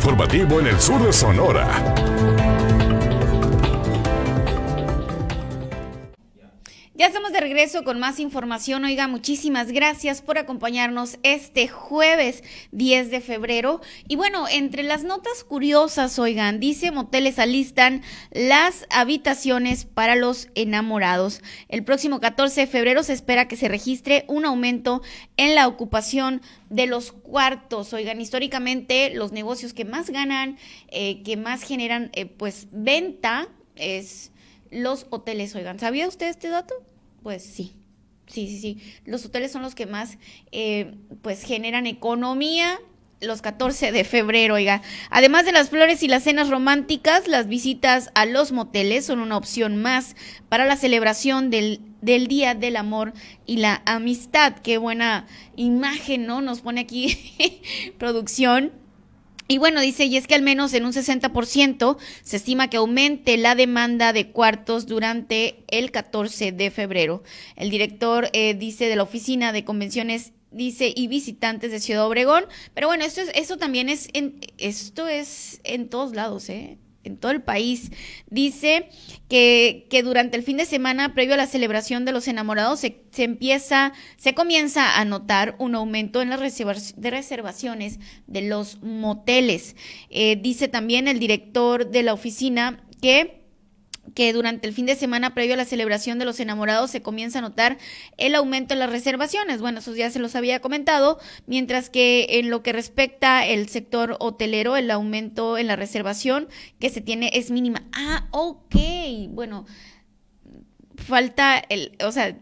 informativo en el sur de Sonora. Ya estamos de regreso con más información. Oiga, muchísimas gracias por acompañarnos este jueves 10 de febrero. Y bueno, entre las notas curiosas, oigan, dice Moteles alistan las habitaciones para los enamorados. El próximo 14 de febrero se espera que se registre un aumento en la ocupación de los cuartos. Oigan, históricamente los negocios que más ganan, eh, que más generan eh, pues venta es los hoteles. Oigan, ¿sabía usted este dato? Pues sí. Sí, sí, sí. Los hoteles son los que más, eh, pues, generan economía los 14 de febrero, oiga. Además de las flores y las cenas románticas, las visitas a los moteles son una opción más para la celebración del, del Día del Amor y la Amistad. Qué buena imagen, ¿no? Nos pone aquí producción. Y bueno, dice, y es que al menos en un 60% se estima que aumente la demanda de cuartos durante el 14 de febrero. El director eh, dice de la Oficina de Convenciones dice y visitantes de Ciudad Obregón, pero bueno, esto es esto también es en esto es en todos lados, ¿eh? En todo el país. Dice que, que, durante el fin de semana previo a la celebración de los enamorados se, se empieza, se comienza a notar un aumento en las de reservaciones de los moteles. Eh, dice también el director de la oficina que que durante el fin de semana previo a la celebración de los enamorados se comienza a notar el aumento en las reservaciones. Bueno, eso ya se los había comentado, mientras que en lo que respecta el sector hotelero, el aumento en la reservación que se tiene es mínima. Ah, ok. Bueno, falta el, o sea,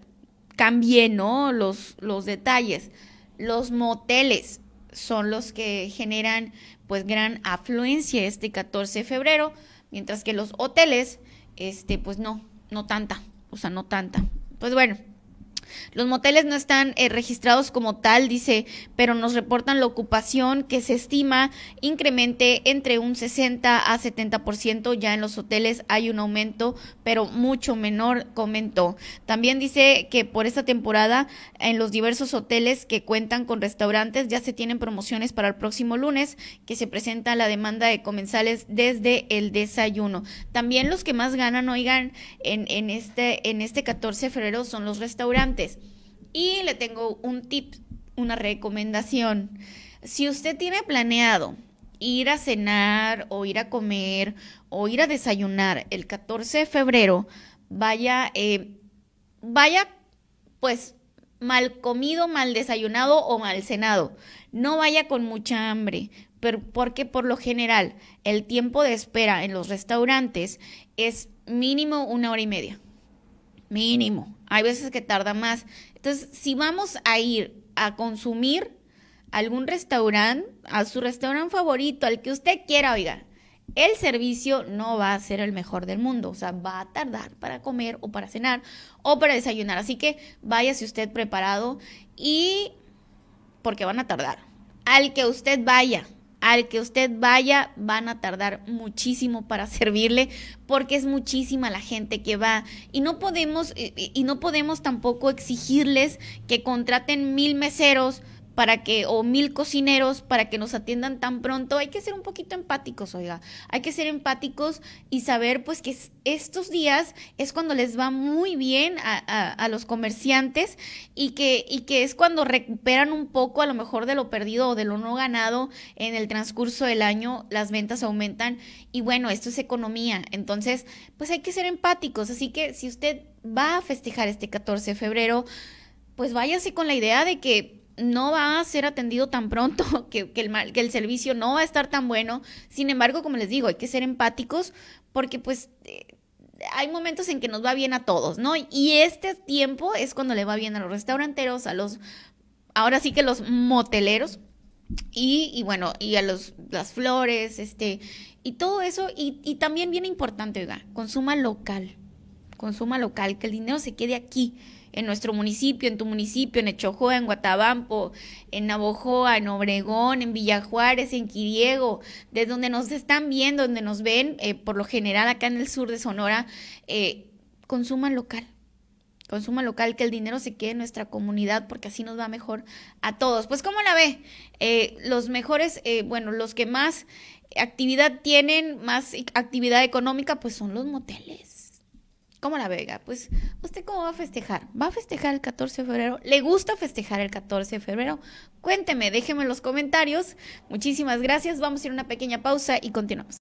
cambie, ¿no? Los, los detalles. Los moteles son los que generan pues gran afluencia este 14 de febrero, mientras que los hoteles este, pues no, no tanta, o sea, no tanta. Pues bueno, los moteles no están eh, registrados como tal, dice, pero nos reportan la ocupación que se estima incremente entre un 60 a 70%. Ya en los hoteles hay un aumento, pero mucho menor, comentó. También dice que por esta temporada en los diversos hoteles que cuentan con restaurantes ya se tienen promociones para el próximo lunes, que se presenta la demanda de comensales desde el desayuno. También los que más ganan, oigan, en, este, en este 14 de febrero son los restaurantes. Y le tengo un tip, una recomendación. Si usted tiene planeado ir a cenar o ir a comer o ir a desayunar el 14 de febrero, vaya, eh, vaya pues mal comido, mal desayunado o mal cenado. No vaya con mucha hambre, pero porque por lo general el tiempo de espera en los restaurantes es mínimo una hora y media. Mínimo. Hay veces que tarda más. Entonces, si vamos a ir a consumir algún restaurante, a su restaurante favorito, al que usted quiera, oiga, el servicio no va a ser el mejor del mundo. O sea, va a tardar para comer o para cenar o para desayunar. Así que váyase usted preparado y porque van a tardar. Al que usted vaya, al que usted vaya van a tardar muchísimo para servirle porque es muchísima la gente que va. Y no podemos y no podemos tampoco exigirles que contraten mil meseros para que, o mil cocineros para que nos atiendan tan pronto. Hay que ser un poquito empáticos, oiga. Hay que ser empáticos y saber pues que estos días es cuando les va muy bien a, a, los comerciantes y que, y que es cuando recuperan un poco a lo mejor de lo perdido o de lo no ganado en el transcurso del año, las ventas aumentan y bueno, esto es economía. Entonces, pues hay que ser empáticos. Así que si usted va a festejar este 14 de febrero, pues váyase con la idea de que no va a ser atendido tan pronto, que, el, que el servicio no va a estar tan bueno. Sin embargo, como les digo, hay que ser empáticos porque pues eh, hay momentos en que nos va bien a todos, ¿no? Y este tiempo es cuando le va bien a los restauranteros, a los, ahora sí que los moteleros. Y, y bueno, y a los, las flores, este, y todo eso, y, y también bien importante, oiga, consuma local, consuma local, que el dinero se quede aquí, en nuestro municipio, en tu municipio, en Echojoa, en Guatabampo, en Navojoa, en Obregón, en Villajuárez, en Quiriego, de donde nos están viendo, donde nos ven, eh, por lo general acá en el sur de Sonora, eh, local. Consuman local, que el dinero se quede en nuestra comunidad porque así nos va mejor a todos. Pues, ¿cómo la ve? Eh, los mejores, bueno, los que más actividad tienen, más actividad económica, pues son los moteles. ¿Cómo la vega? Pues, ¿usted cómo va a festejar? ¿Va a festejar el 14 de febrero? ¿Le gusta festejar el 14 de febrero? Cuénteme, déjeme en los comentarios. Muchísimas gracias. Vamos a ir a una pequeña pausa y continuamos.